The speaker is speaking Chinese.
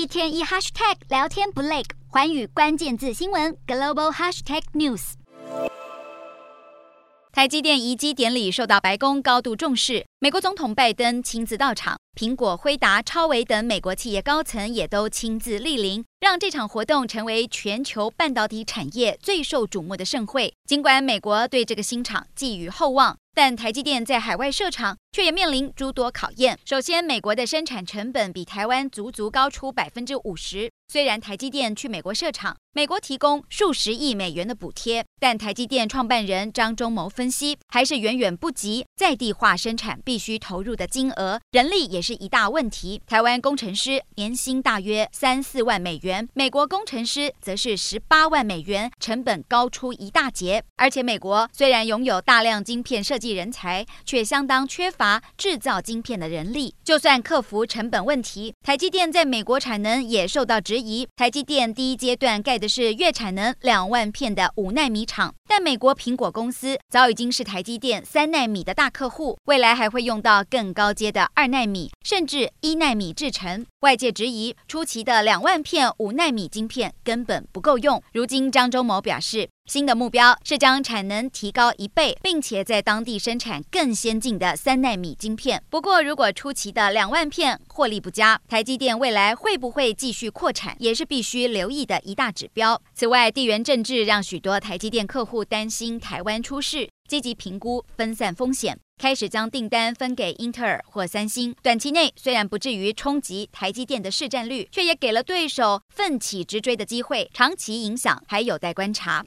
一天一 hashtag 聊天不累，环宇关键字新闻 global hashtag news。台积电移机典礼受到白宫高度重视，美国总统拜登亲自到场，苹果、辉达、超维等美国企业高层也都亲自莅临。让这场活动成为全球半导体产业最受瞩目的盛会。尽管美国对这个新厂寄予厚望，但台积电在海外设厂却也面临诸多考验。首先，美国的生产成本比台湾足足高出百分之五十。虽然台积电去美国设厂，美国提供数十亿美元的补贴，但台积电创办人张忠谋分析，还是远远不及在地化生产必须投入的金额。人力也是一大问题。台湾工程师年薪大约三四万美元。美国工程师则是十八万美元，成本高出一大截。而且，美国虽然拥有大量晶片设计人才，却相当缺乏制造晶片的人力。就算克服成本问题，台积电在美国产能也受到质疑。台积电第一阶段盖的是月产能两万片的五纳米厂，但美国苹果公司早已经是台积电三纳米的大客户，未来还会用到更高阶的二纳米甚至一纳米制程。外界质疑初期的两万片。五纳米晶片根本不够用。如今，张忠谋表示，新的目标是将产能提高一倍，并且在当地生产更先进的三纳米晶片。不过，如果初期的两万片获利不佳，台积电未来会不会继续扩产，也是必须留意的一大指标。此外，地缘政治让许多台积电客户担心台湾出事，积极评估分散风险。开始将订单分给英特尔或三星，短期内虽然不至于冲击台积电的市占率，却也给了对手奋起直追的机会。长期影响还有待观察。